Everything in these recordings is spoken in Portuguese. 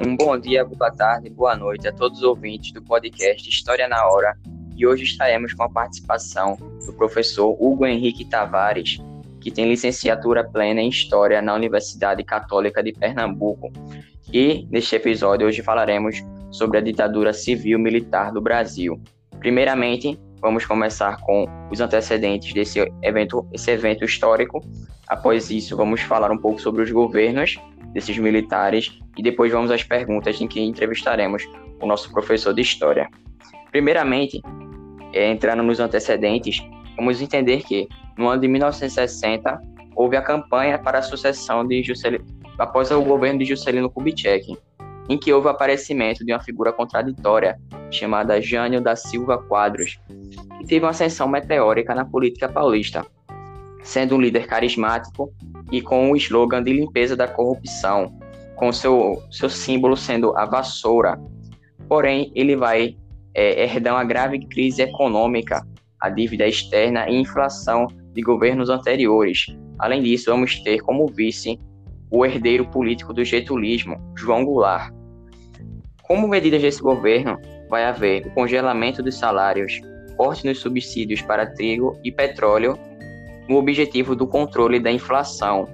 Um bom dia, boa tarde, boa noite a todos os ouvintes do podcast História na Hora. E hoje estaremos com a participação do professor Hugo Henrique Tavares, que tem licenciatura plena em História na Universidade Católica de Pernambuco. E neste episódio hoje falaremos sobre a ditadura civil militar do Brasil. Primeiramente, vamos começar com os antecedentes desse evento, esse evento histórico. Após isso, vamos falar um pouco sobre os governos desses militares e depois vamos às perguntas em que entrevistaremos o nosso professor de história. Primeiramente, é, entrando nos antecedentes, vamos entender que no ano de 1960 houve a campanha para a sucessão de Juscelino, após o governo de Juscelino Kubitschek, em que houve o aparecimento de uma figura contraditória chamada Jânio da Silva Quadros, que teve uma ascensão meteórica na política paulista, sendo um líder carismático e com o slogan de limpeza da corrupção, com seu, seu símbolo sendo a vassoura. Porém, ele vai é, herdar uma grave crise econômica, a dívida externa e inflação de governos anteriores. Além disso, vamos ter como vice o herdeiro político do getulismo, João Goulart. Como medidas desse governo, vai haver o congelamento dos salários, corte nos subsídios para trigo e petróleo no objetivo do controle da inflação.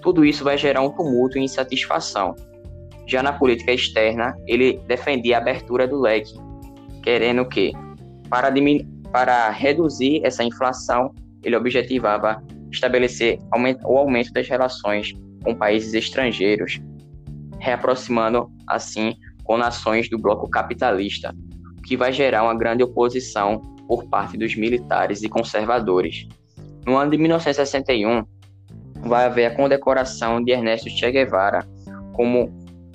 Tudo isso vai gerar um tumulto e insatisfação. Já na política externa, ele defendia a abertura do leque, querendo que, para, para reduzir essa inflação, ele objetivava estabelecer o aumento das relações com países estrangeiros, reaproximando assim com nações do bloco capitalista, o que vai gerar uma grande oposição por parte dos militares e conservadores. No ano de 1961, vai haver a condecoração de Ernesto Che Guevara como,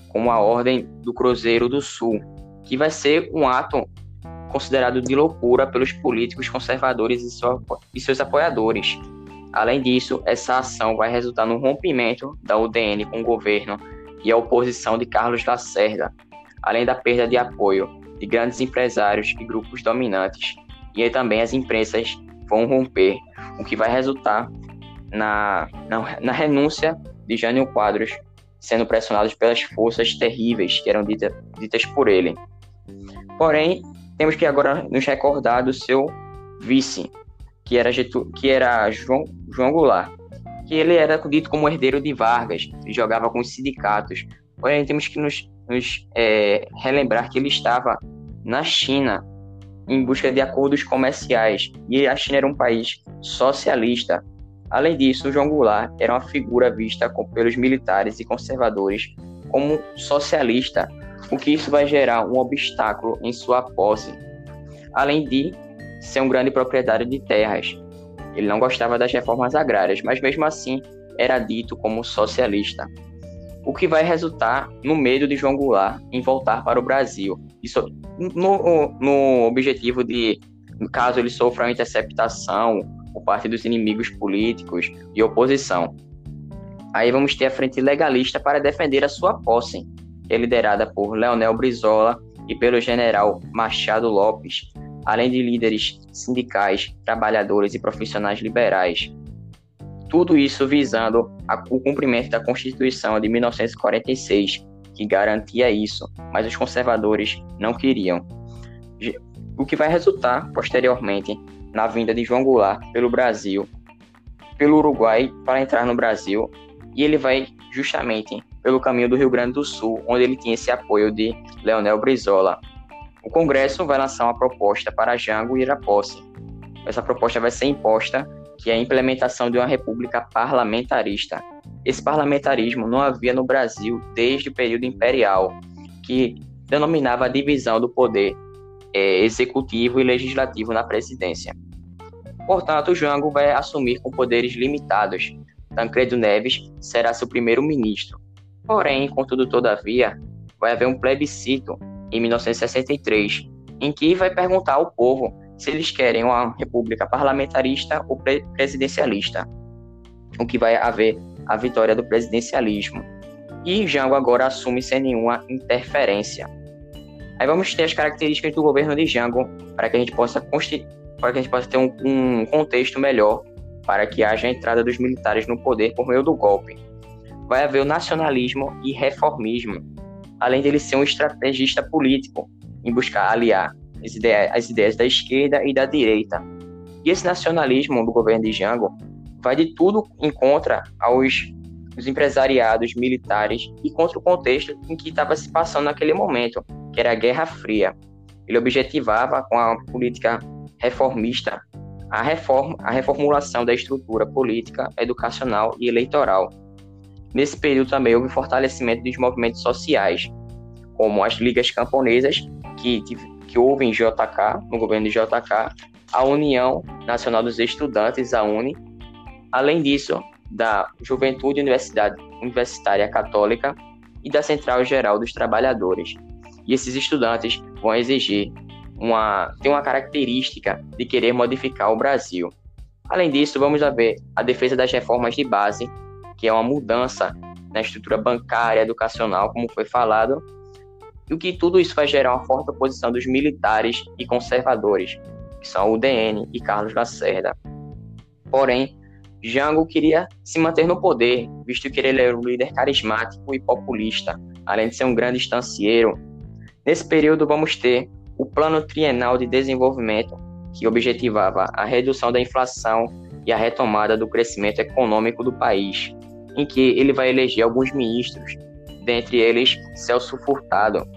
como a Ordem do Cruzeiro do Sul, que vai ser um ato considerado de loucura pelos políticos conservadores e, sua, e seus apoiadores. Além disso, essa ação vai resultar no rompimento da UDN com o governo e a oposição de Carlos Lacerda, além da perda de apoio de grandes empresários e grupos dominantes. E aí também as imprensas vão romper, o que vai resultar na, na, na renúncia de Jânio Quadros, sendo pressionados pelas forças terríveis que eram dita, ditas por ele. Porém, temos que agora nos recordar do seu vice, que era, Getu, que era João, João Goulart, que ele era dito como herdeiro de Vargas, e jogava com os sindicatos. Porém, temos que nos, nos é, relembrar que ele estava na China em busca de acordos comerciais, e a China era um país socialista. Além disso, João Goulart era uma figura vista pelos militares e conservadores como socialista, o que isso vai gerar um obstáculo em sua posse. Além de ser um grande proprietário de terras. Ele não gostava das reformas agrárias, mas mesmo assim era dito como socialista o que vai resultar no medo de João Goulart em voltar para o Brasil. Isso no, no objetivo de, caso ele sofra uma interceptação por parte dos inimigos políticos e oposição. Aí vamos ter a frente legalista para defender a sua posse, que é liderada por Leonel Brizola e pelo general Machado Lopes, além de líderes sindicais, trabalhadores e profissionais liberais. Tudo isso visando o cumprimento da Constituição de 1946, que garantia isso, mas os conservadores não queriam. O que vai resultar, posteriormente, na vinda de João Goulart pelo Brasil, pelo Uruguai para entrar no Brasil, e ele vai justamente pelo caminho do Rio Grande do Sul, onde ele tinha esse apoio de Leonel Brizola. O Congresso vai lançar uma proposta para Jango ir à posse. Essa proposta vai ser imposta que é a implementação de uma república parlamentarista. Esse parlamentarismo não havia no Brasil desde o período imperial, que denominava a divisão do poder é, executivo e legislativo na presidência. Portanto, Jango vai assumir com poderes limitados. Tancredo Neves será seu primeiro-ministro. Porém, contudo, todavia, vai haver um plebiscito em 1963, em que vai perguntar ao povo se eles querem uma república parlamentarista ou pre presidencialista, o que vai haver a vitória do presidencialismo. E Jango agora assume sem nenhuma interferência. Aí vamos ter as características do governo de Jango para que a gente possa para que a gente possa ter um, um contexto melhor para que haja a entrada dos militares no poder por meio do golpe. Vai haver o nacionalismo e reformismo. além dele ser um estrategista político em buscar aliar as ideias, as ideias da esquerda e da direita. E esse nacionalismo do governo de Jango vai de tudo em contra aos os empresariados militares e contra o contexto em que estava se passando naquele momento, que era a Guerra Fria. Ele objetivava com a política reformista a, reforma, a reformulação da estrutura política, educacional e eleitoral. Nesse período também houve fortalecimento dos movimentos sociais, como as ligas camponesas, que, que houve em JK, no governo de JK, a União Nacional dos Estudantes, a UNE. Além disso, da Juventude Universidade, Universitária Católica e da Central Geral dos Trabalhadores. E esses estudantes vão exigir uma tem uma característica de querer modificar o Brasil. Além disso, vamos ver a defesa das reformas de base, que é uma mudança na estrutura bancária, educacional, como foi falado, e o que tudo isso vai gerar uma forte oposição dos militares e conservadores, que são o UDN e Carlos Lacerda. Porém, Jango queria se manter no poder, visto que ele era um líder carismático e populista, além de ser um grande estancieiro. Nesse período, vamos ter o Plano Trienal de Desenvolvimento, que objetivava a redução da inflação e a retomada do crescimento econômico do país, em que ele vai eleger alguns ministros, dentre eles Celso Furtado,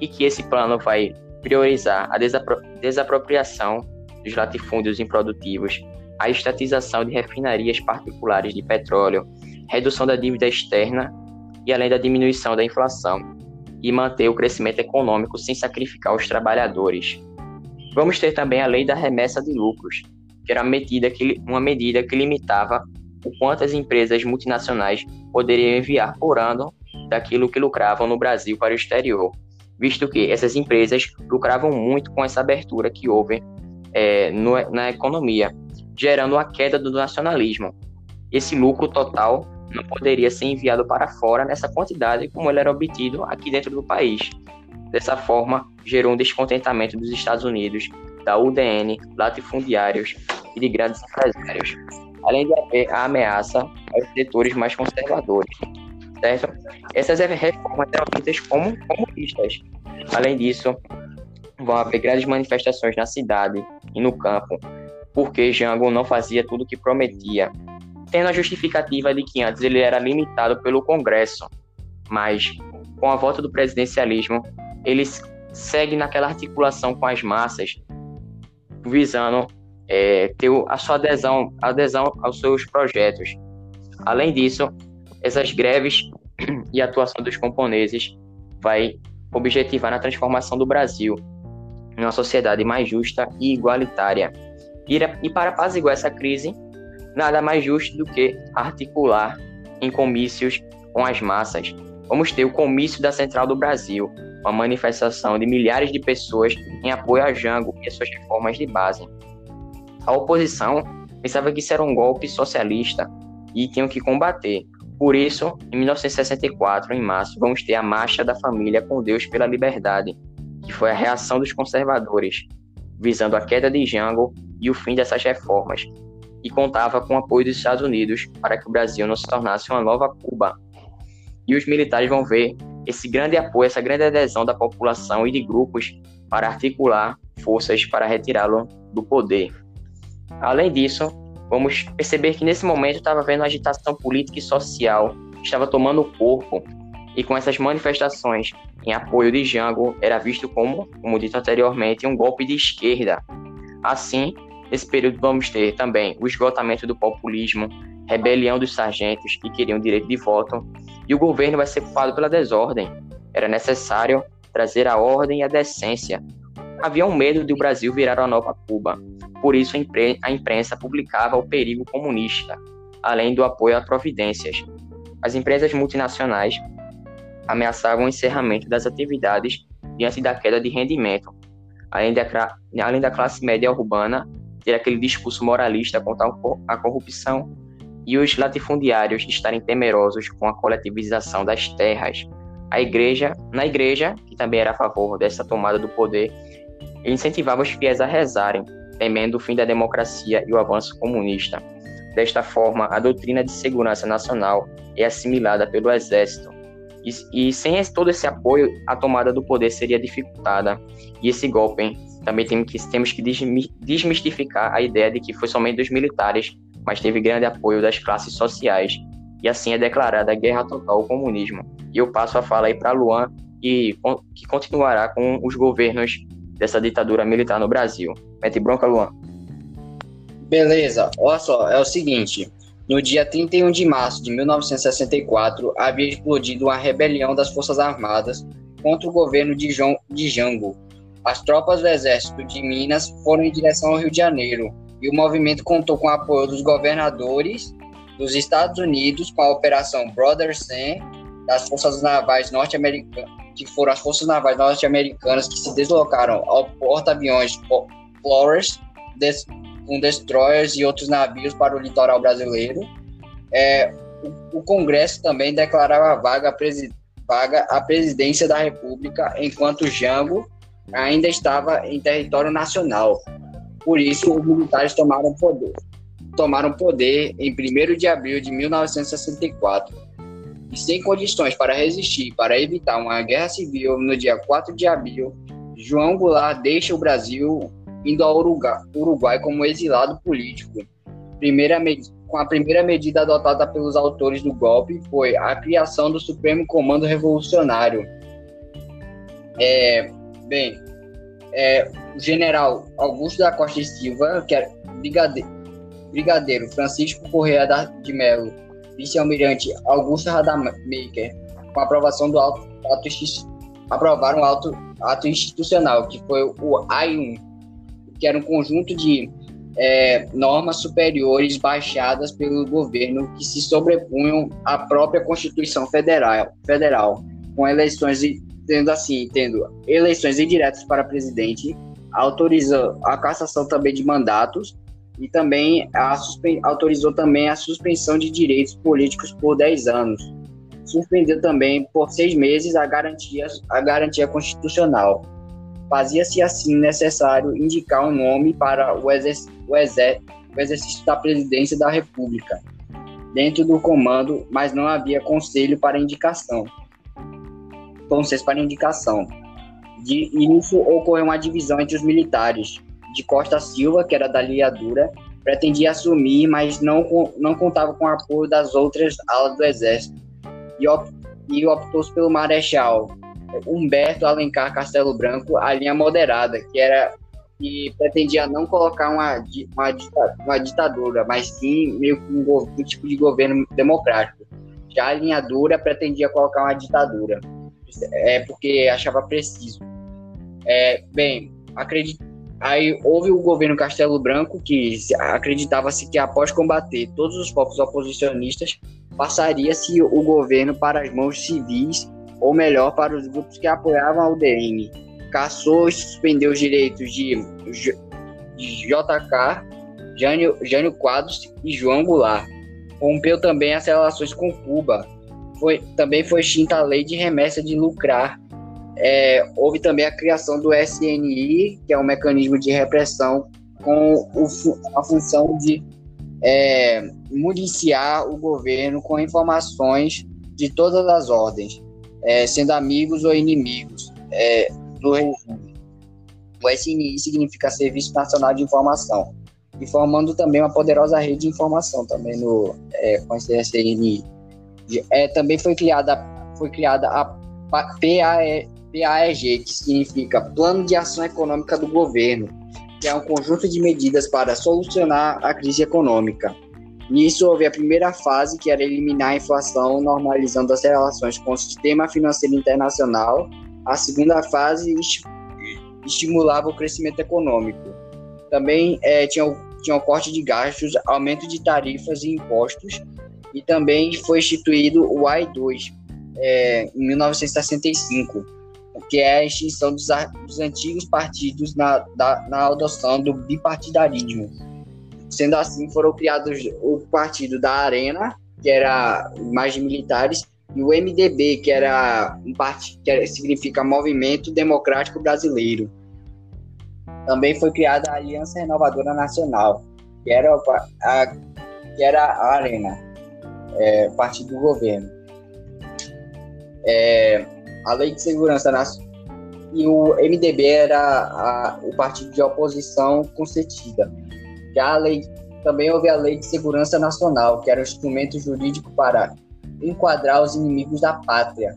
e que esse plano vai priorizar a desapro desapropriação dos latifúndios improdutivos a estatização de refinarias particulares de petróleo, redução da dívida externa e além da diminuição da inflação, e manter o crescimento econômico sem sacrificar os trabalhadores. Vamos ter também a lei da remessa de lucros, que era medida que, uma medida que limitava o quanto as empresas multinacionais poderiam enviar por ano daquilo que lucravam no Brasil para o exterior, visto que essas empresas lucravam muito com essa abertura que houve é, no, na economia, gerando a queda do nacionalismo. Esse lucro total não poderia ser enviado para fora nessa quantidade como ele era obtido aqui dentro do país. Dessa forma, gerou um descontentamento dos Estados Unidos, da UDN, latifundiários e de grandes empresários, além de haver a ameaça aos setores mais conservadores. Certo? Essas reformas eram vistas como comunistas. Além disso, vão haver grandes manifestações na cidade e no campo, porque Jango não fazia tudo o que prometia, tendo a justificativa de que antes ele era limitado pelo Congresso, mas com a volta do presidencialismo, ele segue naquela articulação com as massas, visando é, ter a sua adesão, adesão aos seus projetos. Além disso, essas greves e a atuação dos camponeses vai objetivar na transformação do Brasil em uma sociedade mais justa e igualitária. E para apaziguar essa crise, nada mais justo do que articular em comícios com as massas. Vamos ter o comício da Central do Brasil, uma manifestação de milhares de pessoas em apoio a Jango e as suas reformas de base. A oposição pensava que isso era um golpe socialista e tinham que combater. Por isso, em 1964, em março, vamos ter a Marcha da Família com Deus pela Liberdade, que foi a reação dos conservadores, visando a queda de Jango e o fim dessas reformas, e contava com o apoio dos Estados Unidos para que o Brasil não se tornasse uma nova Cuba. E os militares vão ver esse grande apoio, essa grande adesão da população e de grupos para articular forças para retirá-lo do poder. Além disso, vamos perceber que nesse momento estava havendo agitação política e social estava tomando corpo, e com essas manifestações em apoio de Jango era visto como, como dito anteriormente, um golpe de esquerda. Assim, nesse período vamos ter também o esgotamento do populismo, rebelião dos sargentos que queriam direito de voto, e o governo vai ser culpado pela desordem. Era necessário trazer a ordem e a decência. Havia um medo de o Brasil virar uma nova Cuba. Por isso a imprensa publicava o perigo comunista, além do apoio a providências. As empresas multinacionais ameaçavam o encerramento das atividades diante da queda de rendimento, além da, além da classe média urbana ter aquele discurso moralista contra a corrupção e os latifundiários estarem temerosos com a coletivização das terras. A igreja, na igreja, que também era a favor dessa tomada do poder, incentivava os fiéis a rezarem, temendo o fim da democracia e o avanço comunista. Desta forma, a doutrina de segurança nacional é assimilada pelo exército, E, e sem esse, todo esse apoio, a tomada do poder seria dificultada. E esse golpe também tem que, temos que desmistificar a ideia de que foi somente dos militares, mas teve grande apoio das classes sociais. E assim é declarada a guerra total ao comunismo. E eu passo a fala aí para Luan, que, que continuará com os governos dessa ditadura militar no Brasil. Mete bronca, Luan. Beleza, olha só, é o seguinte. No dia 31 de março de 1964, havia explodido uma rebelião das Forças Armadas contra o governo de, João, de Jango. As tropas do Exército de Minas foram em direção ao Rio de Janeiro e o movimento contou com o apoio dos governadores dos Estados Unidos com a Operação Brother Sam, das Forças Navais Norte-Americanas, que foram as Forças Navais Norte-Americanas que se deslocaram ao porta-aviões Flores com destroyers e outros navios para o litoral brasileiro. É, o, o, Congresso também declarava vaga, presi, vaga a presidência da República, enquanto Jango ainda estava em território nacional. Por isso, os militares tomaram poder. Tomaram poder em 1 de abril de 1964. E sem condições para resistir, para evitar uma guerra civil no dia 4 de abril, João Goulart deixa o Brasil indo ao Uruguai como exilado político. Primeira com a primeira medida adotada pelos autores do golpe foi a criação do Supremo Comando Revolucionário. É, bem, é, o general Augusto da Costa e Silva, que era brigadeiro, brigadeiro Francisco Correia de Melo, vice-almirante Augusto Radamacher, com aprovação do ato, ato aprovaram o ato, ato institucional, que foi o AI-1, que era um conjunto de é, normas superiores baixadas pelo governo que se sobrepunham à própria Constituição Federal, federal com eleições, tendo assim, tendo eleições indiretas para presidente, autorizou a cassação também de mandatos e também a autorizou também a suspensão de direitos políticos por 10 anos. Suspendeu também por seis meses a garantia, a garantia constitucional Fazia-se assim necessário indicar um nome para o, exerc o, exer o exercício da presidência da República, dentro do comando, mas não havia conselho para indicação. Conselho para indicação. De isso ocorreu uma divisão entre os militares. De Costa Silva, que era da liadura, pretendia assumir, mas não, não contava com o apoio das outras alas do exército. E, op, e optou pelo Marechal, Humberto Alencar Castelo Branco a linha moderada, que era que pretendia não colocar uma, uma, uma ditadura, mas sim meio que um, um, tipo de governo democrático. Já a linha dura pretendia colocar uma ditadura, é porque achava preciso. É, bem, acredito, aí houve o governo Castelo Branco que acreditava-se que após combater todos os povos oposicionistas passaria-se o governo para as mãos civis ou melhor, para os grupos que apoiavam a UDN. Caçou e suspendeu os direitos de, de JK, Jânio, Jânio Quadros e João Goulart. Rompeu também as relações com Cuba. Foi, também foi extinta a lei de remessa de lucrar. É, houve também a criação do SNI, que é um mecanismo de repressão com o, a função de é, municiar o governo com informações de todas as ordens é, sendo amigos ou inimigos é, do regime. O SNI significa Serviço Nacional de Informação, e formando também uma poderosa rede de informação também no é, com esse SNI. É, também foi criada, foi criada a PAE, PAEG, que significa Plano de Ação Econômica do Governo, que é um conjunto de medidas para solucionar a crise econômica. Nisso houve a primeira fase, que era eliminar a inflação, normalizando as relações com o sistema financeiro internacional. A segunda fase estimulava o crescimento econômico. Também é, tinha, o, tinha o corte de gastos, aumento de tarifas e impostos, e também foi instituído o AI-2 é, em 1965, que é a extinção dos, dos antigos partidos na, da, na adoção do bipartidarismo Sendo assim, foram criados o partido da Arena, que era mais de militares, e o MDB, que era um partido que significa Movimento Democrático Brasileiro. Também foi criada a Aliança Renovadora Nacional, que era a, que era a Arena, é, partido do governo. é, a Lei de Segurança Nacional e o MDB era a, o partido de oposição concedida. Já a lei, também houve a Lei de Segurança Nacional, que era o instrumento jurídico para enquadrar os inimigos da pátria.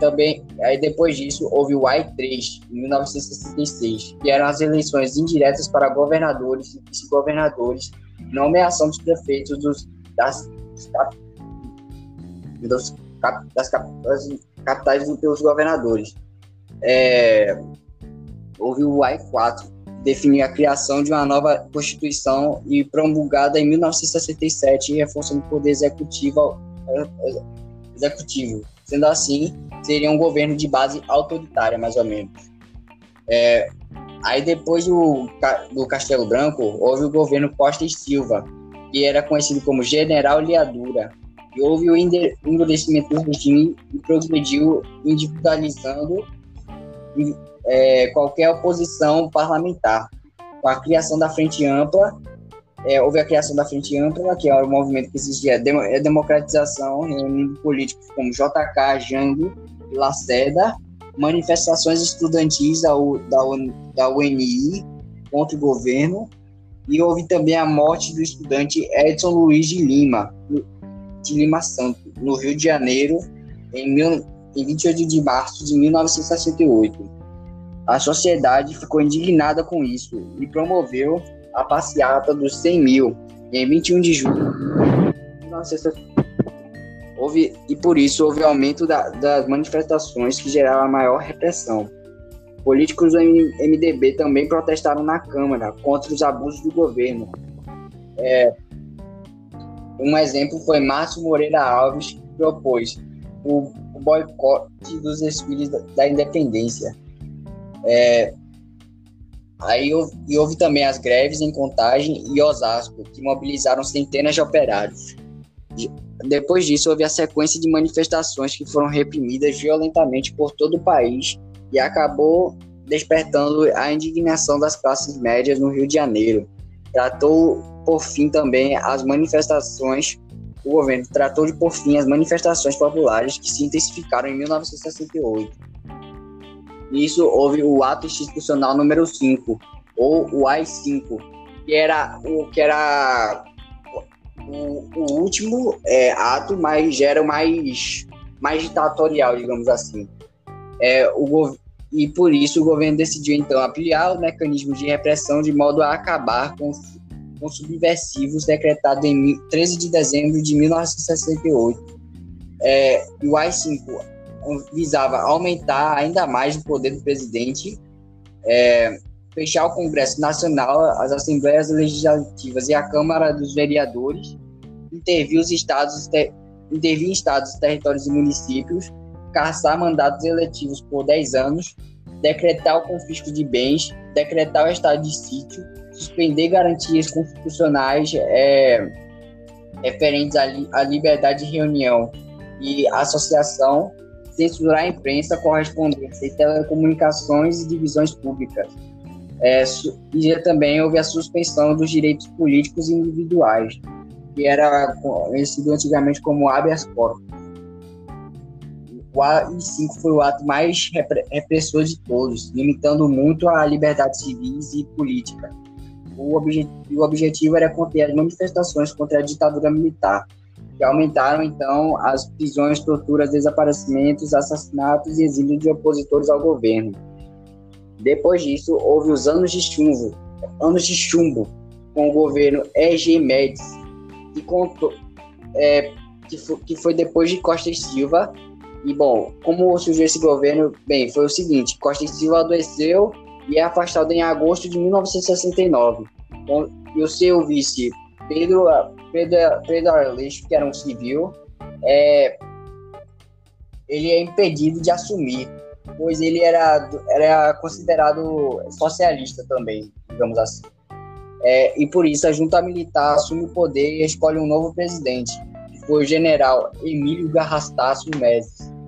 Também, aí depois disso, houve o AI-3, em 1966, que eram as eleições indiretas para governadores e vice-governadores, nomeação dos prefeitos dos, das, dos, das, das capitais dos governadores. É, houve o AI-4, que definiu a criação de uma nova Constituição e promulgada em 1967, reforçando o poder executivo, executivo. Sendo assim, seria um governo de base autoritária, mais ou menos. É, aí depois do, do Castelo Branco, houve o governo Costa e Silva, que era conhecido como General Liadura, e houve o endurecimento do regime e progrediu individualizando é, qualquer oposição parlamentar. Com a criação da Frente Ampla, é, houve a criação da Frente Ampla, que é o movimento que exigia a é democratização, reunindo políticos como JK, Jango e Lacerda, manifestações estudantis da, U, da, da UNI contra o governo, e houve também a morte do estudante Edson Luiz de Lima, de Lima Santo, no Rio de Janeiro, em, mil, em 28 de março de 1968. A sociedade ficou indignada com isso e promoveu a passeata dos 100 mil em 21 de julho. Houve, e por isso houve aumento da, das manifestações que geraram maior repressão. Políticos do MDB também protestaram na Câmara contra os abusos do governo. É, um exemplo foi Márcio Moreira Alves, que propôs o, boicote dos desfiles da, da independência. É, aí houve, e houve também as greves em Contagem e Osasco, que mobilizaram centenas de operários. Depois disso, houve a sequência de manifestações que foram reprimidas violentamente por todo o país e acabou despertando a indignação das classes médias no Rio de Janeiro. Tratou, por fim, também as manifestações o governo tratou de por fim as manifestações populares que se intensificaram em 1968. Nisso houve o ato institucional número 5, ou o AI-5, que era o que era o, o último é, ato, mas era o mais, mais ditatorial, digamos assim. É, o, e por isso o governo decidiu então ampliar o mecanismo de repressão de modo a acabar com com subversivos decretado em 13 de dezembro de 1968. É, o AI-5 visava aumentar ainda mais o poder do presidente, é, fechar o Congresso Nacional, as Assembleias Legislativas e a Câmara dos Vereadores, intervir os estados, intervir estados, territórios e municípios, caçar mandatos eletivos por 10 anos, decretar o confisco de bens, decretar o estado de sítio, suspender garantias constitucionais é, referentes à, li, à liberdade de reunião e associação, censurar a imprensa, correspondência e telecomunicações e divisões públicas. É, e também houve a suspensão dos direitos políticos individuais, que era conhecido antigamente como habeas corpus. O AI-5 foi o ato mais repressor de todos, limitando muito a liberdade civis e política o, obje o objetivo era conter as manifestações contra a ditadura militar, que aumentaram então as prisões, torturas, desaparecimentos, assassinatos e exílio de opositores ao governo. Depois disso, houve os anos de chumbo, anos de chumbo com o governo EG Médici, que, contou, é, que foi depois de Costa e Silva. E bom, como surgiu esse governo? Bem, foi o seguinte: Costa e Silva adoeceu e é afastado em agosto de 1969. E o seu vice, Pedro, Pedro, Pedro Arleixo, que era um civil, é, ele é impedido de assumir, pois ele era, era considerado socialista também, digamos assim. É, e por isso a junta militar assume o poder e escolhe um novo presidente, o general Emílio Garrastaço Menezes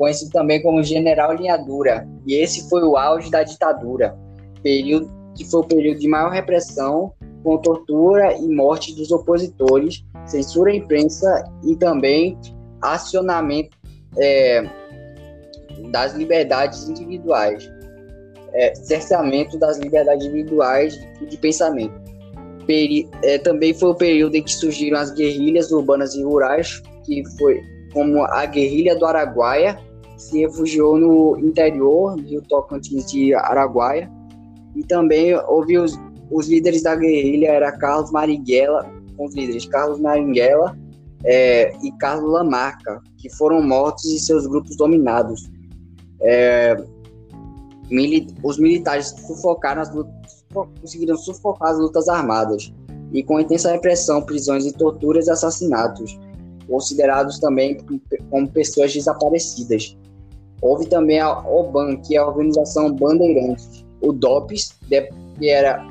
conhecido também como General Linhadura, e esse foi o auge da ditadura, período que foi o período de maior repressão, com tortura e morte dos opositores, censura à imprensa e também acionamento, é, das liberdades individuais, é, cerceamento das liberdades individuais de pensamento. Peri é, também foi o período em que surgiram as guerrilhas urbanas e rurais, que foi como a guerrilha do Araguaia, que se refugiou no interior do Tocantins de Araguaia, e também houve os, os líderes da guerrilha, era Carlos Marighella, os líderes Carlos Marighella é, e Carlos Lamarca, que foram mortos e seus grupos dominados. É, mili os militares sufocaram as lutas, conseguiram sufocar as lutas armadas e com intensa repressão, prisões e torturas e assassinatos, considerados também como pessoas desaparecidas. Houve também a OBAN, que é a Organização Bandeirantes, o DOPS, que era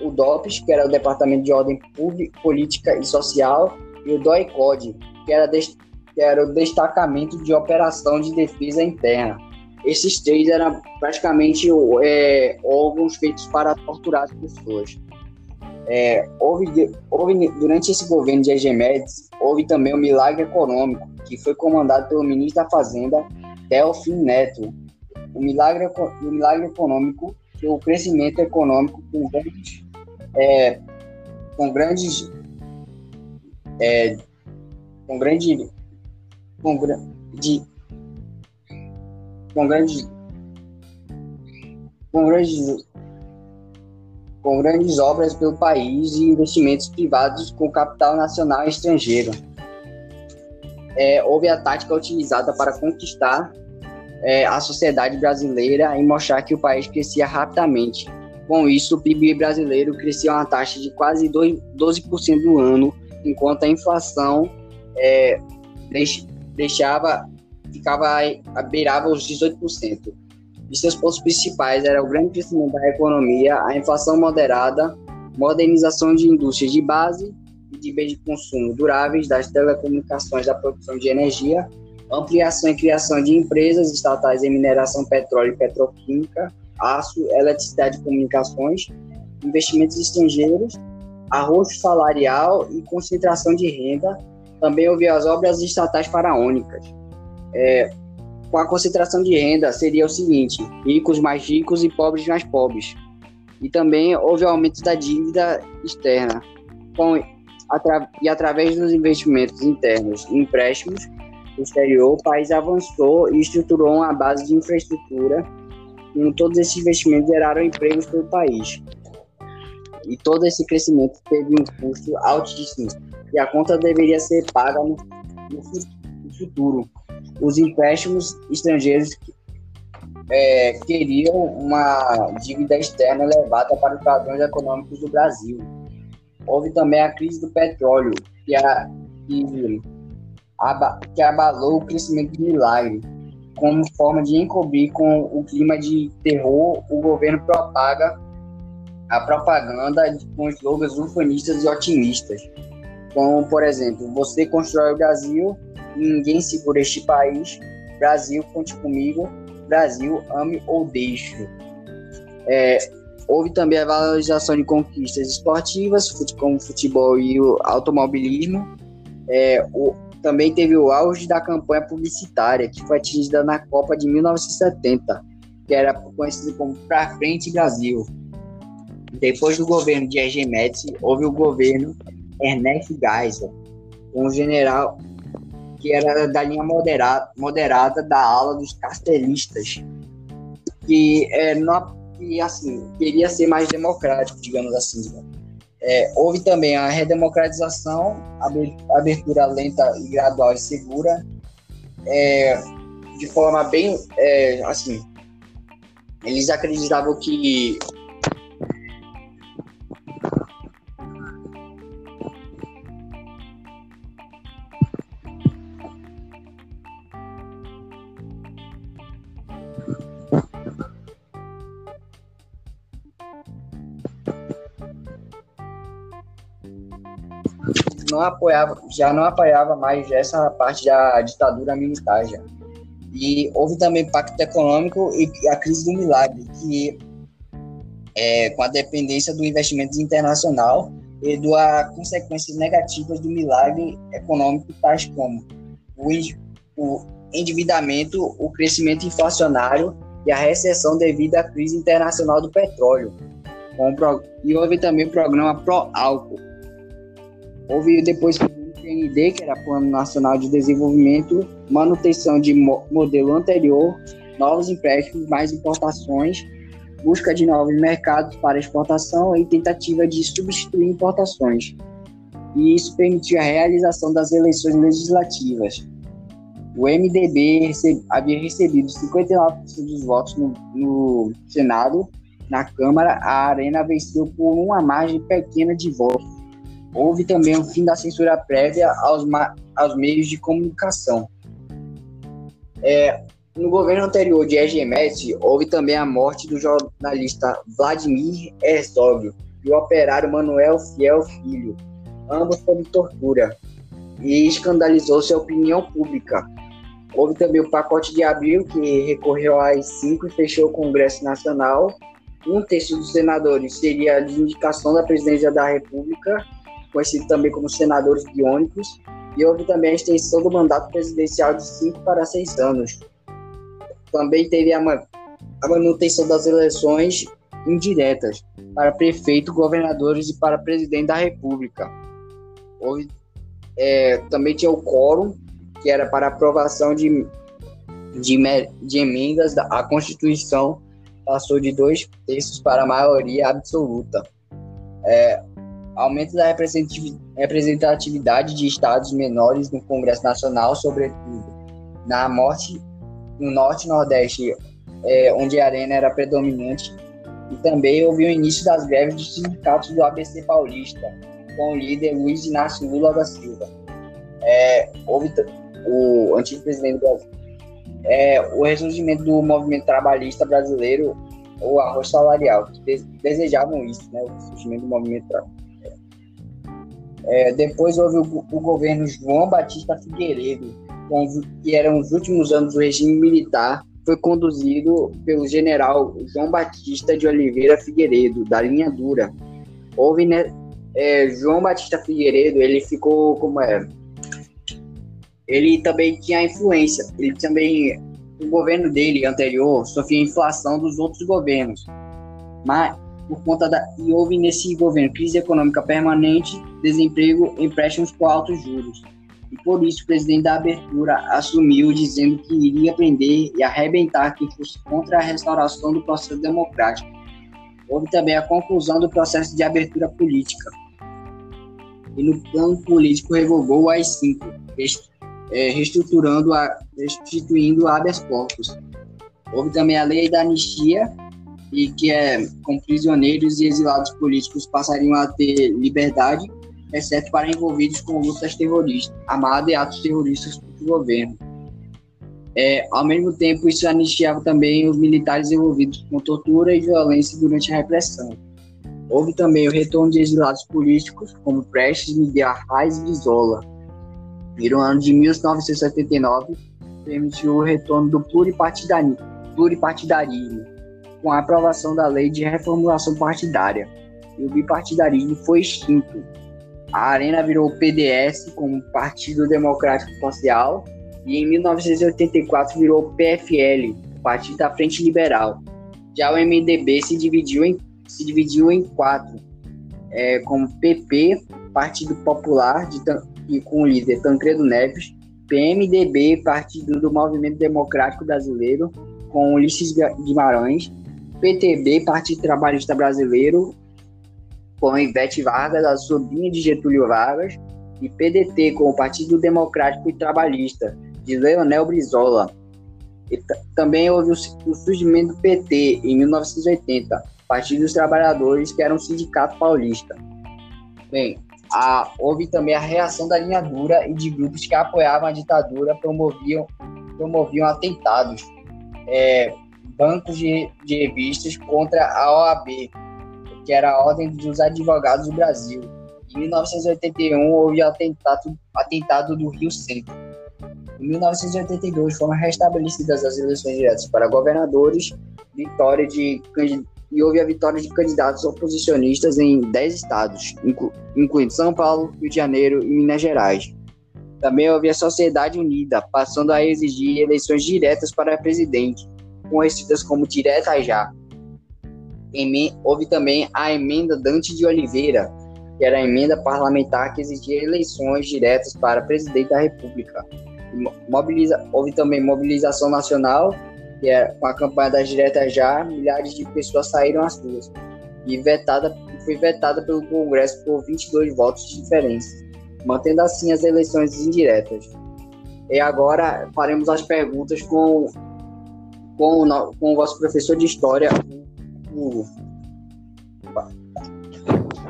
o DOPS, que era o Departamento de Ordem Pública, Política e Social, e o DOICOD, que era o Destacamento de Operação de Defesa Interna. Esses três eram praticamente é, órgãos feitos para torturar as pessoas. É, houve, houve, durante esse governo de Egemedes, houve também o milagre econômico, que foi comandado pelo ministro da Fazenda, Delfim Neto. O milagre, o milagre econômico, é o crescimento econômico com grandes, é, com grandes, é, com grande, com grande, com grandes, com grandes com grandes obras pelo país e investimentos privados com capital nacional e estrangeiro. É, houve a tática utilizada para conquistar é, a sociedade brasileira e mostrar que o país crescia rapidamente. Com isso, o PIB brasileiro crescia uma taxa de quase 12% do ano, enquanto a inflação é, deixava, ficava, beirava os 18% e seus pontos principais eram o grande crescimento da economia, a inflação moderada, modernização de indústrias de base e de bens de consumo duráveis, das telecomunicações, da produção de energia, ampliação e criação de empresas estatais em mineração, petróleo e petroquímica, aço, eletricidade e comunicações, investimentos estrangeiros, arroxo salarial e concentração de renda. Também houve as obras estatais faraônicas. É, com a concentração de renda seria o seguinte: ricos mais ricos e pobres mais pobres. E também houve aumento da dívida externa. Com, atra, e através dos investimentos internos e empréstimos do exterior, o país avançou e estruturou uma base de infraestrutura. E todos esses investimentos geraram empregos para o país. E todo esse crescimento teve um custo altíssimo. E a conta deveria ser paga no, no futuro os empréstimos estrangeiros é, queriam uma dívida externa elevada para os padrões econômicos do Brasil. Houve também a crise do petróleo, que, a, que, aba, que abalou o crescimento do milagre. Como forma de encobrir com o clima de terror, o governo propaga a propaganda com slogans ufanistas e otimistas. Como, por exemplo, você constrói o Brasil, Ninguém segura este país. Brasil, conte comigo. Brasil, ame ou deixe. É, houve também a valorização de conquistas esportivas, como futebol e o automobilismo. É, o, também teve o auge da campanha publicitária, que foi atingida na Copa de 1970, que era conhecida como Pra Frente Brasil. Depois do governo de Médici, houve o governo Ernest Geisel, o general que era da linha moderada, moderada da ala dos castelistas, que, é, não, que assim, queria ser mais democrático, digamos assim. Né? É, houve também a redemocratização, abertura lenta e gradual e segura, é, de forma bem, é, assim, eles acreditavam que não apoiava, já não apoiava mais essa parte da ditadura militar já. E houve também pacto econômico e a crise do milagre, que é, com a dependência do investimento internacional e das consequências negativas do milagre econômico, tais como o, o endividamento, o crescimento inflacionário e a recessão devido à crise internacional do petróleo. E houve também o programa Pro Álcool. Houve depois o PND, que era Plano Nacional de Desenvolvimento, manutenção de modelo anterior, novos empréstimos, mais importações, busca de novos mercados para exportação e tentativa de substituir importações. E isso permitiu a realização das eleições legislativas. O MDB receb havia recebido 59% dos votos no, no Senado. Na Câmara, a Arena venceu por uma margem pequena de votos. Houve também o fim da censura prévia aos, aos meios de comunicação. É, no governo anterior de EGMS, houve também a morte do jornalista Vladimir Herzog e o operário Manuel Fiel Filho, ambos sob tortura, e escandalizou-se a opinião pública. Houve também o pacote de abril, que recorreu às cinco e fechou o Congresso Nacional. Um terço dos senadores seria de indicação da presidência da República, conhecido também como senadores biônicos, e houve também a extensão do mandato presidencial de cinco para seis anos. Também teve a, a manutenção das eleições indiretas para prefeito, governadores e para presidente da República. Houve, é, também tinha o quórum, que era para aprovação de, de, de emendas à Constituição, passou de dois terços para a maioria absoluta. É, aumento da representatividade de estados menores no Congresso Nacional, sobretudo na morte no Norte e Nordeste, é, onde a arena era predominante, e também houve o início das greves dos sindicatos do ABC Paulista, com o líder Luiz Inácio Lula da Silva. É, houve o antigo presidente do Brasil. É, o ressurgimento do movimento trabalhista brasileiro, o arroz salarial, que desejavam isso, né, o surgimento do movimento trabalhista. É, depois houve o, o, governo João Batista Figueiredo, que eram os últimos anos do regime militar, foi conduzido pelo general João Batista de Oliveira Figueiredo, da linha dura. Houve, né, é, João Batista Figueiredo, ele ficou como é, ele também tinha influência, ele também, o governo dele anterior sofria inflação dos outros governos, mas por conta da, e houve nesse governo crise econômica permanente, desemprego, empréstimos com altos juros e por isso o presidente da abertura assumiu dizendo que iria prender e arrebentar quem fosse contra a restauração do processo democrático. Houve também a conclusão do processo de abertura política. E no plano político revogou o AI-5, é, reestruturando, a, restituindo habeas corpus. Houve também a lei da anistia, e que é com prisioneiros e exilados políticos passariam a ter liberdade exceto para envolvidos com lutas terroristas, armadas e atos terroristas contra o governo. É, ao mesmo tempo, isso anistiava também os militares envolvidos com tortura e violência durante a repressão. Houve também o retorno de exilados políticos, como Prestes, Miguel Arraes e Vizola. E no ano de 1979, permitiu o retorno do pluripartidarismo, com a aprovação da lei de reformulação partidária. E o bipartidarismo foi extinto, a Arena virou PDS como Partido Democrático Social e em 1984 virou PFL, Partido da Frente Liberal. Já o MDB se dividiu em, se dividiu em quatro, é, como PP, Partido Popular, de, e com o líder Tancredo Neves, PMDB, Partido do Movimento Democrático Brasileiro, com Ulisses Guimarães, PTB, Partido Trabalhista Brasileiro, com Ivete Vargas, a sobrinha de Getúlio Vargas, e PDT, com o Partido Democrático e Trabalhista, de Leonel Brizola. E também houve o, o surgimento do PT, em 1980, Partido dos Trabalhadores, que era um sindicato paulista. Bem, a, houve também a reação da linha dura e de grupos que apoiavam a ditadura promoviam, promoviam atentados, é, bancos de, de revistas contra a OAB, que era a Ordem dos Advogados do Brasil. Em 1981 houve o atentado, atentado do Rio Centro. Em 1982 foram restabelecidas as eleições diretas para governadores, vitória de e houve a vitória de candidatos oposicionistas em 10 estados, inclu, incluindo São Paulo, Rio de Janeiro e Minas Gerais. Também houve a Sociedade Unida, passando a exigir eleições diretas para presidente, com restritas como direta já. Houve também a emenda Dante de Oliveira, que era a emenda parlamentar que exigia eleições diretas para presidente da República. Mobiliza, houve também mobilização nacional, que é com a campanha das diretas já, milhares de pessoas saíram às ruas e vetada, foi vetada pelo Congresso por 22 votos de diferença, mantendo assim as eleições indiretas. E agora faremos as perguntas com, com, o, com o vosso professor de História, Hugo.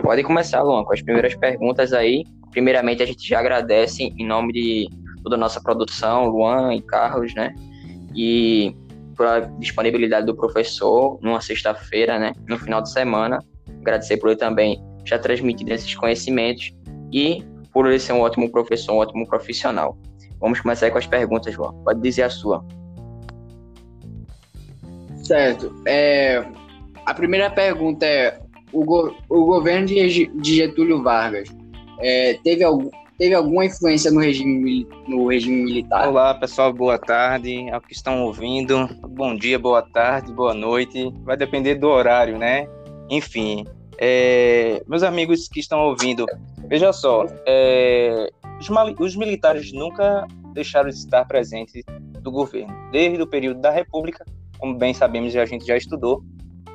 Pode começar, Luan, com as primeiras perguntas aí. Primeiramente, a gente já agradece em nome de toda a nossa produção, Luan e Carlos, né? E pela disponibilidade do professor numa sexta-feira, né? No final de semana. Agradecer por ele também já transmitir esses conhecimentos e por ele ser um ótimo professor, um ótimo profissional. Vamos começar com as perguntas, Luan. Pode dizer a sua. Certo. É, a primeira pergunta é: o, go, o governo de, de Getúlio Vargas é, teve, teve alguma influência no regime, no regime militar? Olá, pessoal, boa tarde. Ao que estão ouvindo, bom dia, boa tarde, boa noite. Vai depender do horário, né? Enfim, é, meus amigos que estão ouvindo, veja só, é, os, os militares nunca deixaram de estar presentes do governo, desde o período da República, como bem sabemos e a gente já estudou,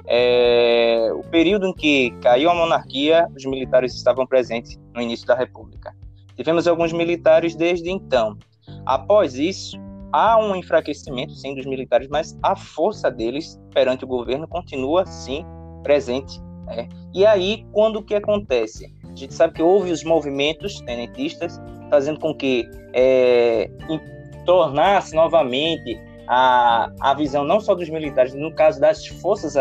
é, o período em que caiu a monarquia, os militares estavam presentes no início da República. Tivemos alguns militares desde então. Após isso, há um enfraquecimento, sim, dos militares, mas a força deles perante o governo continua, sim, presente. Né? E aí, quando que acontece? A gente sabe que houve os movimentos tenentistas fazendo com que é, tornasse novamente a, a visão não só dos militares, no caso das forças,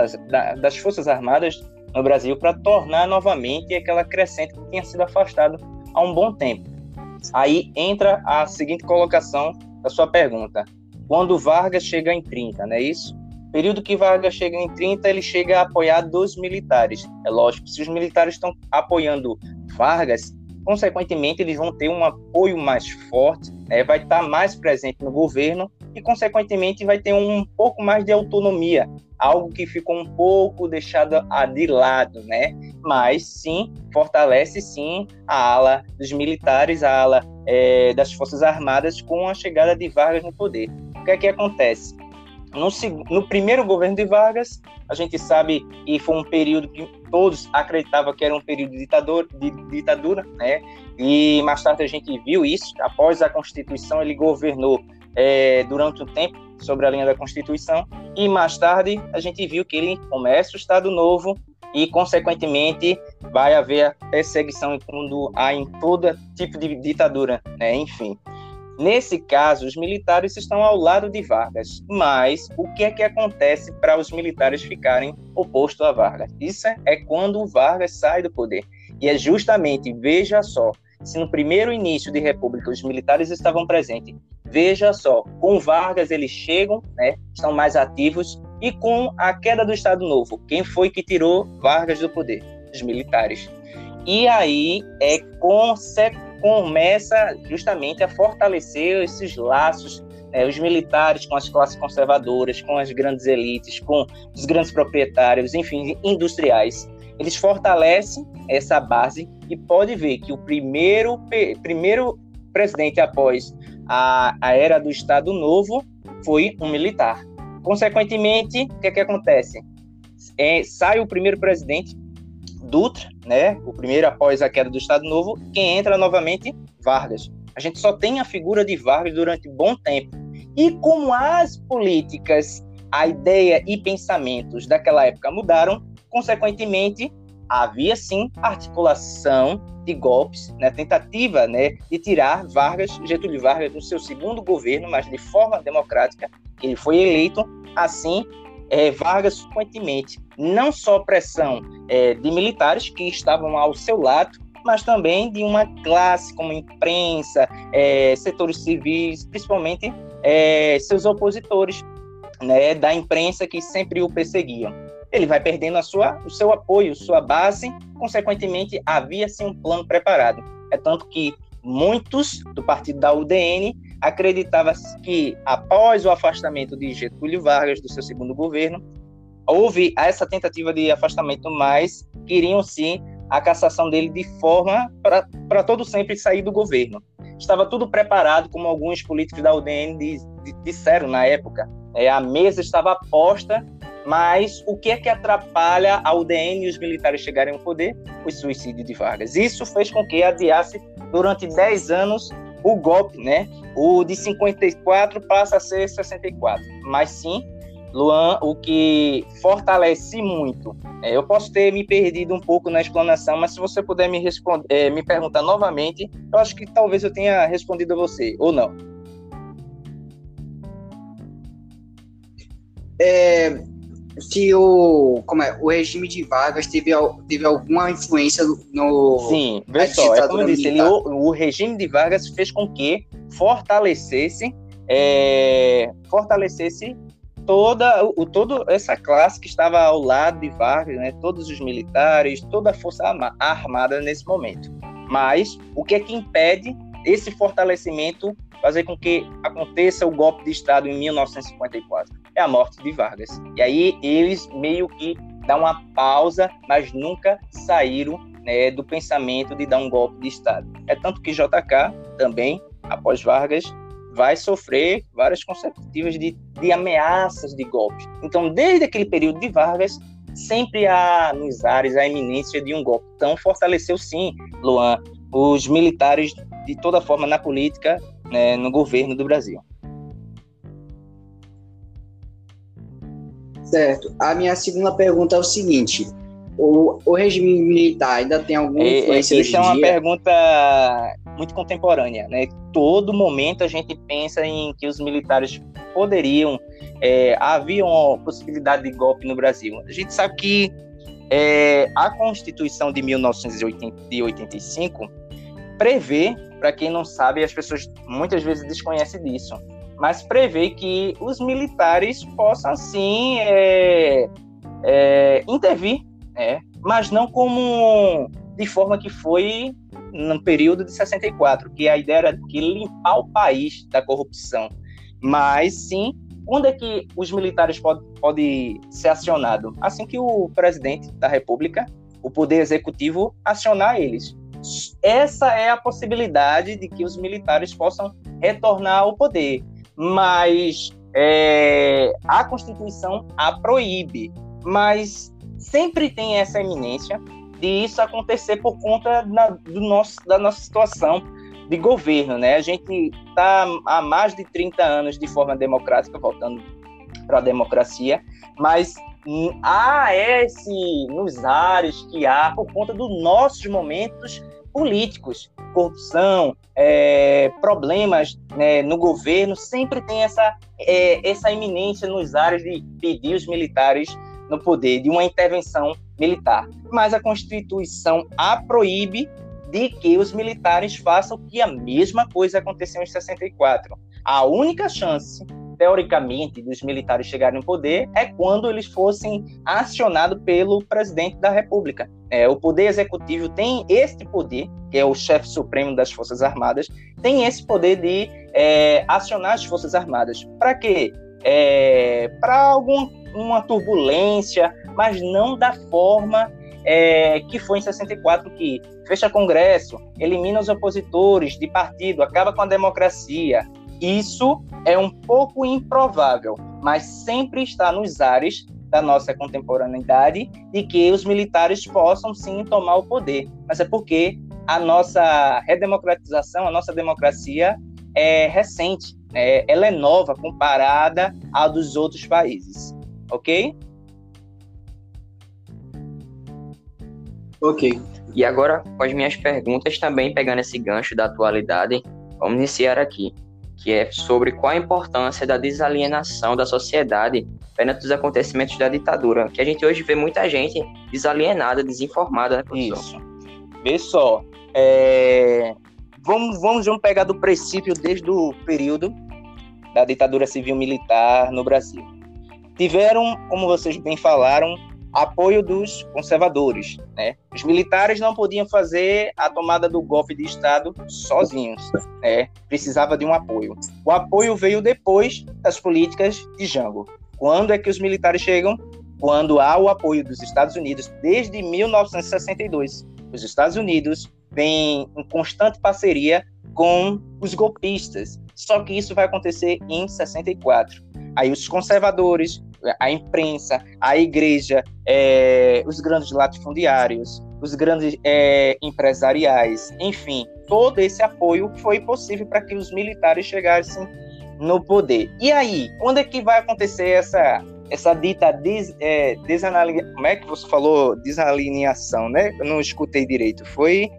das forças armadas no Brasil, para tornar novamente aquela crescente que tinha sido afastado há um bom tempo. Aí entra a seguinte colocação da sua pergunta. Quando Vargas chega em 30, não é isso? Período que Vargas chega em 30, ele chega a apoiar dos militares. É lógico, se os militares estão apoiando Vargas, consequentemente eles vão ter um apoio mais forte, né? vai estar mais presente no governo e, consequentemente, vai ter um pouco mais de autonomia, algo que ficou um pouco deixado de lado, né? Mas sim, fortalece sim a ala dos militares, a ala é, das Forças Armadas com a chegada de Vargas no poder. O que é que acontece? No, no, primeiro governo de Vargas, a gente sabe que foi um período que todos acreditavam que era um período de, ditador, de ditadura, né? E mais tarde a gente viu isso. Após a Constituição, ele governou é, durante um tempo sobre a linha da Constituição e mais tarde a gente viu que ele começa o Estado Novo e consequentemente vai haver a perseguição quando há em todo tipo de ditadura, né? Enfim. Nesse caso, os militares estão ao lado de Vargas, mas o que é que acontece para os militares ficarem opostos a Vargas? Isso é quando o Vargas sai do poder. E é justamente, veja só, se no primeiro início de República os militares estavam presentes Veja só, com Vargas eles chegam, né, são mais ativos, e com a queda do Estado Novo, quem foi que tirou Vargas do poder? Os militares. E aí é começa justamente a fortalecer esses laços, né, os militares com as classes conservadoras, com as grandes elites, com os grandes proprietários, enfim, industriais. Eles fortalecem essa base e pode ver que o primeiro, primeiro presidente após a, a era do Estado Novo foi um militar. Consequentemente, o que, é que acontece? É, sai o primeiro presidente, Dutra, né? O primeiro após a queda do Estado Novo, quem entra novamente, Vargas. A gente só tem a figura de Vargas durante bom tempo. E como as políticas, a ideia e pensamentos daquela época mudaram, consequentemente, havia sim articulação de golpes, né, tentativa né, de tirar Vargas, Getúlio Vargas do seu segundo governo, mas de forma democrática, ele foi eleito, assim, é, Vargas frequentemente, não só pressão é, de militares que estavam ao seu lado, mas também de uma classe como imprensa, é, setores civis, principalmente é, seus opositores né, da imprensa que sempre o perseguiam ele vai perdendo a sua, o seu apoio, sua base, consequentemente, havia sim um plano preparado. É tanto que muitos do partido da UDN acreditavam que após o afastamento de Getúlio Vargas do seu segundo governo, houve essa tentativa de afastamento, mas queriam sim a cassação dele de forma para todo sempre sair do governo. Estava tudo preparado, como alguns políticos da UDN disseram na época. É, a mesa estava posta, mas o que é que atrapalha a UDN e os militares chegarem ao poder? O suicídio de Vargas. Isso fez com que adiasse durante 10 anos o golpe, né? O de 54 passa a ser 64. Mas sim, Luan, o que fortalece muito. É, eu posso ter me perdido um pouco na explanação, mas se você puder me responder, é, me perguntar novamente, eu acho que talvez eu tenha respondido a você, ou não. É, se o, como é, o regime de Vargas teve, teve alguma influência no. Sim, vê só, é como eu disse, ele, o, o, regime de Vargas fez com que fortalecesse, é, fortalecesse toda, o, todo essa classe que estava ao lado de Vargas, né, todos os militares, toda a força armada nesse momento. Mas o que é que impede esse fortalecimento fazer com que aconteça o golpe de Estado em 1954? É a morte de Vargas. E aí eles meio que dão uma pausa, mas nunca saíram né, do pensamento de dar um golpe de Estado. É tanto que JK também, após Vargas, vai sofrer várias consecutivas de, de ameaças de golpe. Então, desde aquele período de Vargas, sempre há nos ares a iminência de um golpe. Então, fortaleceu sim, Luan, os militares de toda forma na política, né, no governo do Brasil. Certo. A minha segunda pergunta é o seguinte: o, o regime militar ainda tem alguma é, influência é, Isso é uma dia? pergunta muito contemporânea, né? Todo momento a gente pensa em que os militares poderiam, é, havia uma possibilidade de golpe no Brasil. A gente sabe que é, a Constituição de 1985 prevê, para quem não sabe, as pessoas muitas vezes desconhecem disso, mas prevê que os militares possam sim é, é, intervir, né? mas não como de forma que foi no período de 64, que a ideia era que limpar o país da corrupção. Mas sim, quando é que os militares podem pode ser acionados? Assim que o presidente da República, o poder executivo, acionar eles. Essa é a possibilidade de que os militares possam retornar ao poder. Mas é, a Constituição a proíbe. Mas sempre tem essa eminência de isso acontecer por conta da, do nosso, da nossa situação de governo, né? A gente está há mais de 30 anos de forma democrática, voltando para a democracia, mas há esse nos ares que há por conta dos nossos momentos políticos, corrupção, é, problemas né, no governo, sempre tem essa, é, essa iminência nos ares de pedir os militares no poder, de uma intervenção militar. Mas a Constituição a proíbe de que os militares façam que a mesma coisa aconteceu em 64. A única chance, teoricamente, dos militares chegarem no poder é quando eles fossem acionados pelo presidente da República. É, o poder executivo tem este poder, que é o chefe supremo das Forças Armadas, tem esse poder de é, acionar as Forças Armadas. Para quê? É, Para alguma turbulência, mas não da forma é, que foi em 64, que fecha Congresso, elimina os opositores de partido, acaba com a democracia. Isso é um pouco improvável, mas sempre está nos ares da nossa contemporaneidade de que os militares possam sim tomar o poder. Mas é porque a nossa redemocratização, a nossa democracia é recente, é, ela é nova comparada à dos outros países, ok? Ok. E agora, com as minhas perguntas, também pegando esse gancho da atualidade, vamos iniciar aqui, que é sobre qual a importância da desalienação da sociedade perante os acontecimentos da ditadura, que a gente hoje vê muita gente desalienada, desinformada, né, professor? Isso. Vê só, é... vamos, vamos, vamos pegar do princípio, desde o período da ditadura civil-militar no Brasil. Tiveram, como vocês bem falaram, apoio dos conservadores. Né? Os militares não podiam fazer a tomada do golpe de Estado sozinhos, né? precisava de um apoio. O apoio veio depois das políticas de Jango. Quando é que os militares chegam? Quando há o apoio dos Estados Unidos desde 1962. Os Estados Unidos vêm em constante parceria com os golpistas. Só que isso vai acontecer em 64. Aí os conservadores, a imprensa, a igreja, é, os grandes latifundiários, os grandes é, empresariais, enfim, todo esse apoio foi possível para que os militares chegassem no poder. E aí, quando é que vai acontecer essa essa dita des, é, como é que você falou desalinhação, né? Eu não escutei direito. Foi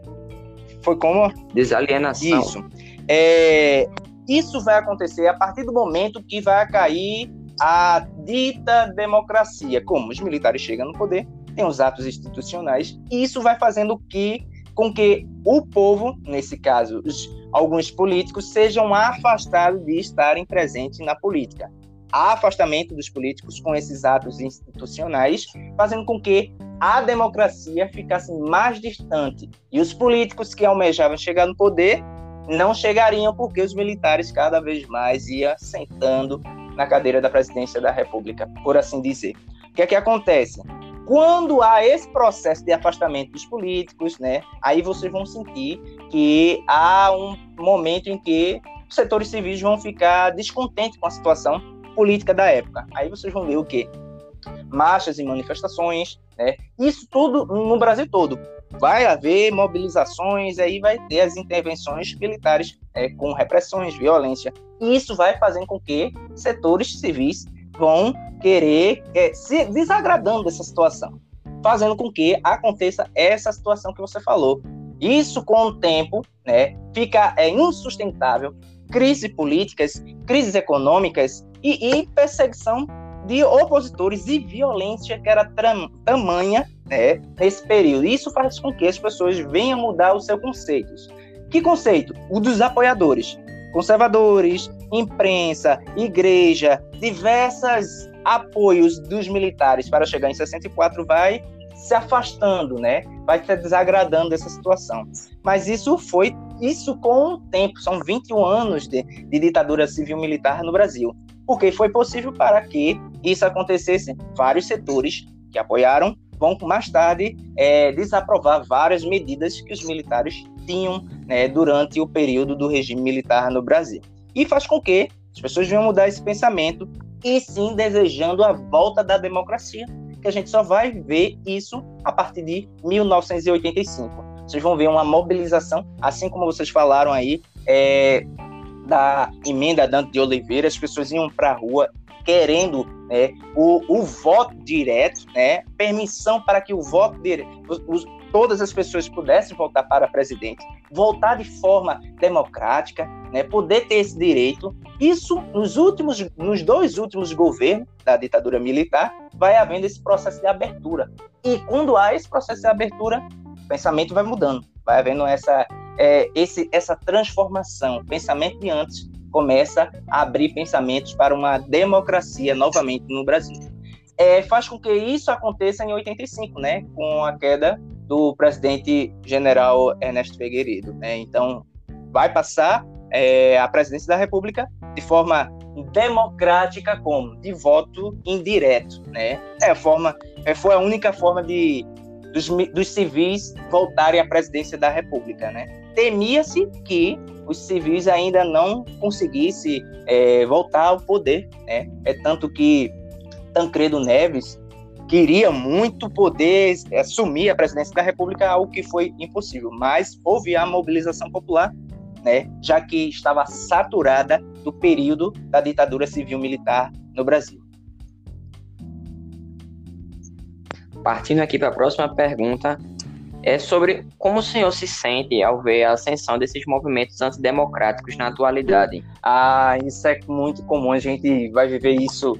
foi como desalienação. Isso. É, isso vai acontecer a partir do momento que vai cair a dita democracia. Como os militares chegam no poder, tem os atos institucionais, e isso vai fazendo que, com que o povo, nesse caso, os, alguns políticos, sejam afastados de estarem presentes na política. Há afastamento dos políticos com esses atos institucionais, fazendo com que a democracia ficasse mais distante. E os políticos que almejavam chegar no poder não chegariam porque os militares cada vez mais iam sentando na cadeira da presidência da República, por assim dizer. O que é que acontece? Quando há esse processo de afastamento dos políticos, né, aí vocês vão sentir que há um momento em que os setores civis vão ficar descontentes com a situação política da época. Aí vocês vão ver o quê? Marchas e manifestações, né? Isso tudo no Brasil todo. Vai haver mobilizações, aí vai ter as intervenções militares é, com repressões, violência. E isso vai fazendo com que setores civis vão querer é, se desagradando dessa situação, fazendo com que aconteça essa situação que você falou. Isso com o tempo, né, fica é, insustentável. Crises políticas, crises econômicas e, e perseguição de opositores e violência que era tamanha né, nesse período. Isso faz com que as pessoas venham mudar os seus conceitos. Que conceito? O dos apoiadores. Conservadores, imprensa, igreja, diversos apoios dos militares para chegar em 64 vai se afastando, né? Vai se desagradando dessa situação. Mas isso foi isso com o tempo, são 21 anos de, de ditadura civil militar no Brasil porque foi possível para que isso acontecesse. Vários setores que apoiaram vão mais tarde é, desaprovar várias medidas que os militares tinham né, durante o período do regime militar no Brasil. E faz com que as pessoas venham mudar esse pensamento e sim desejando a volta da democracia, que a gente só vai ver isso a partir de 1985. Vocês vão ver uma mobilização, assim como vocês falaram aí, é, da emenda Dante de Oliveira, as pessoas iam para a rua querendo né, o, o voto direto, né, permissão para que o voto direto, os, todas as pessoas pudessem votar para presidente, votar de forma democrática, né, poder ter esse direito. Isso nos últimos, nos dois últimos governos da ditadura militar, vai havendo esse processo de abertura. E quando há esse processo de abertura, o pensamento vai mudando, vai havendo essa é, esse, essa transformação. O pensamento de antes começa a abrir pensamentos para uma democracia novamente no Brasil. É, faz com que isso aconteça em 85, né, com a queda do presidente general Ernesto Figueiredo. Né? Então, vai passar é, a presidência da República de forma democrática como de voto indireto, né? É a forma, é, foi a única forma de dos, dos civis voltarem à presidência da República, né? temia-se que os civis ainda não conseguissem é, voltar ao poder. Né? É tanto que Tancredo Neves queria muito poder assumir a presidência da República, algo que foi impossível. Mas houve a mobilização popular, né? já que estava saturada do período da ditadura civil-militar no Brasil. Partindo aqui para a próxima pergunta, é sobre como o senhor se sente ao ver a ascensão desses movimentos antidemocráticos na atualidade. Ah, isso é muito comum, a gente vai viver isso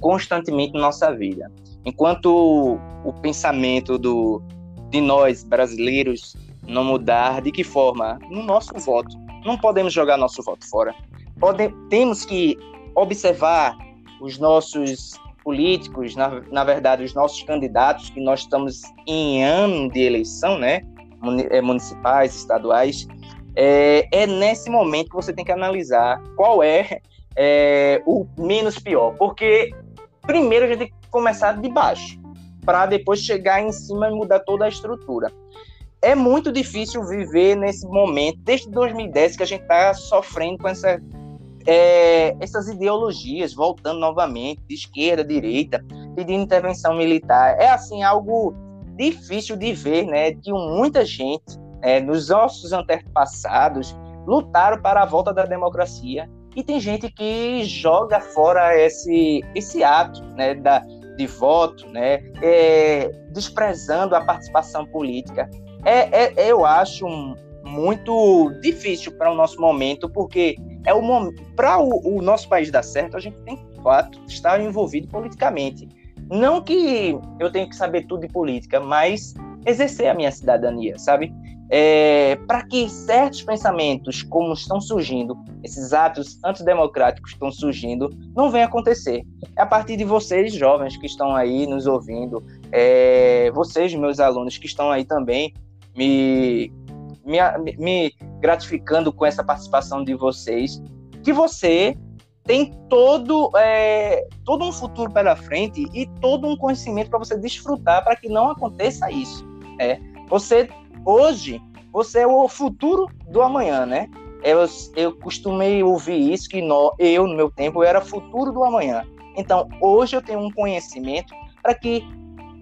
constantemente na nossa vida. Enquanto o pensamento do, de nós brasileiros não mudar, de que forma? No nosso voto. Não podemos jogar nosso voto fora. Pode, temos que observar os nossos políticos, na, na verdade, os nossos candidatos, que nós estamos em ano de eleição, né? É, municipais, estaduais, é, é nesse momento que você tem que analisar qual é, é o menos pior. Porque primeiro a gente tem que começar de baixo, para depois chegar em cima e mudar toda a estrutura. É muito difícil viver nesse momento, desde 2010, que a gente está sofrendo com essa é, essas ideologias voltando novamente, de esquerda, direita, pedindo intervenção militar. É assim algo difícil de ver, né? Que muita gente, é, nos nossos antepassados, lutaram para a volta da democracia e tem gente que joga fora esse esse ato, né? Da, de voto, né? É, desprezando a participação política. É, é eu acho muito difícil para o nosso momento, porque é o momento para o, o, nosso país dar certo, a gente tem que, fato, estar envolvido politicamente. Não que eu tenha que saber tudo de política, mas exercer a minha cidadania, sabe? É, para que certos pensamentos, como estão surgindo, esses atos antidemocráticos estão surgindo, não venham acontecer. É a partir de vocês, jovens, que estão aí nos ouvindo, é, vocês, meus alunos, que estão aí também me me, me gratificando com essa participação de vocês, que você tem todo, é, todo um futuro pela frente e todo um conhecimento para você desfrutar para que não aconteça isso. É. Você, hoje, você é o futuro do amanhã, né? Eu, eu costumei ouvir isso, que no, eu, no meu tempo, eu era futuro do amanhã. Então, hoje eu tenho um conhecimento para que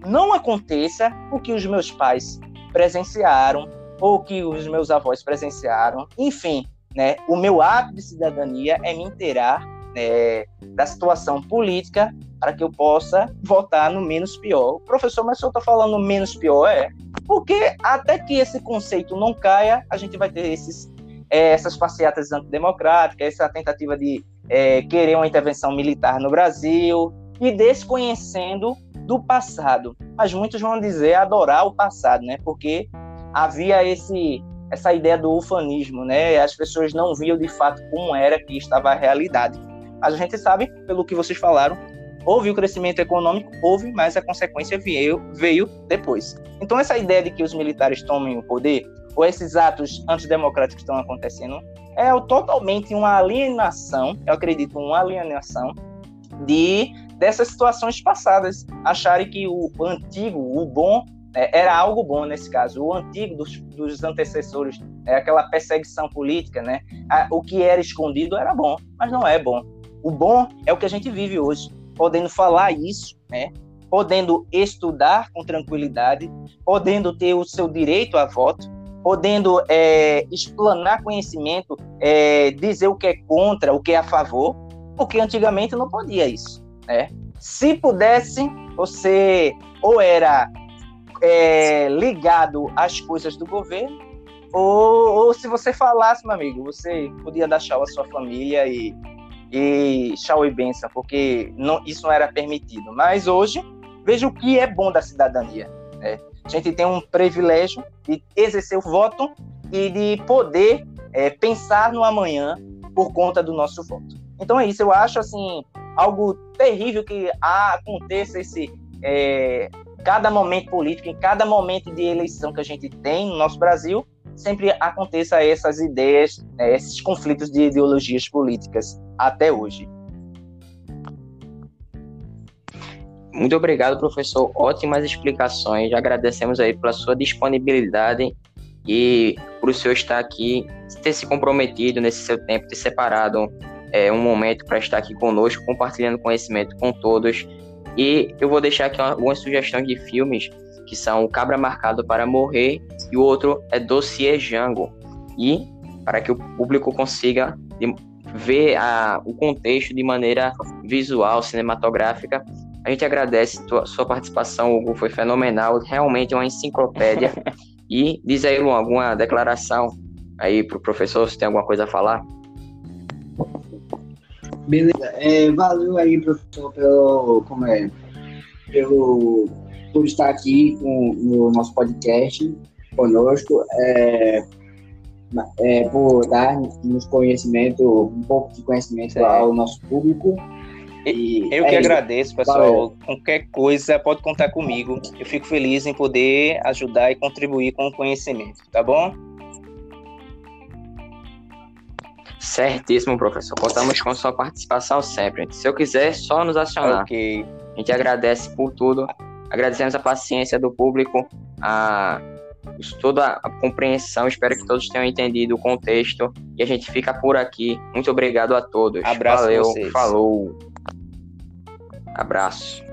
não aconteça o que os meus pais presenciaram, ou que os meus avós presenciaram. Enfim, né, o meu ato de cidadania é me inteirar né, da situação política para que eu possa votar no menos pior. Professor, mas o senhor está falando menos pior? É, porque até que esse conceito não caia, a gente vai ter esses, é, essas passeatas antidemocráticas, essa tentativa de é, querer uma intervenção militar no Brasil e desconhecendo do passado. Mas muitos vão dizer adorar o passado, né? Porque havia esse essa ideia do ufanismo, né? As pessoas não viam de fato como era que estava a realidade. Mas a gente sabe, pelo que vocês falaram, houve o crescimento econômico, houve, mas a consequência veio, veio depois. Então essa ideia de que os militares tomem o poder, ou esses atos antidemocráticos que estão acontecendo, é totalmente uma alienação, eu acredito, uma alienação de dessas situações passadas, acharem que o antigo, o bom, era algo bom nesse caso. O antigo dos, dos antecessores, é aquela perseguição política, né? o que era escondido era bom, mas não é bom. O bom é o que a gente vive hoje, podendo falar isso, né? Podendo estudar com tranquilidade, podendo ter o seu direito a voto, podendo é, explanar conhecimento, é, dizer o que é contra, o que é a favor, porque antigamente não podia isso, né? Se pudesse, você ou era é, ligado às coisas do governo, ou, ou, se você falasse, meu amigo, você podia dar tchau à sua família e, e tchau e benção, porque não, isso não era permitido. Mas hoje, veja o que é bom da cidadania. Né? A gente tem um privilégio de exercer o voto e de poder é, pensar no amanhã por conta do nosso voto. Então é isso, eu acho assim algo terrível que aconteça esse é, cada momento político, em cada momento de eleição que a gente tem no nosso Brasil, sempre aconteça essas ideias, né, esses conflitos de ideologias políticas até hoje. Muito obrigado, professor. Ótimas explicações. Agradecemos aí pela sua disponibilidade e por o senhor estar aqui, ter se comprometido nesse seu tempo, ter separado é, um momento para estar aqui conosco, compartilhando conhecimento com todos e eu vou deixar aqui algumas sugestões de filmes que são O Cabra Marcado para Morrer e o outro é Dossier Django. E para que o público consiga ver a, o contexto de maneira visual, cinematográfica. A gente agradece tua, sua participação, Hugo, foi fenomenal, realmente é uma enciclopédia. e diz aí, Luan, alguma declaração aí para o professor, se tem alguma coisa a falar? Beleza. É, valeu aí, professor, pelo, como é, pelo, por estar aqui com, no nosso podcast conosco, é, é, por dar nos conhecimento, um pouco de conhecimento certo. ao nosso público. Eu que é agradeço, pessoal. Valeu. Qualquer coisa pode contar comigo. Eu fico feliz em poder ajudar e contribuir com o conhecimento, tá bom? Certíssimo, professor. Contamos com sua participação sempre. Se eu quiser, só nos acionar. Ok. A gente agradece por tudo. Agradecemos a paciência do público, a toda a compreensão. Espero que todos tenham entendido o contexto. E a gente fica por aqui. Muito obrigado a todos. Abraço Valeu, vocês. falou. Abraço.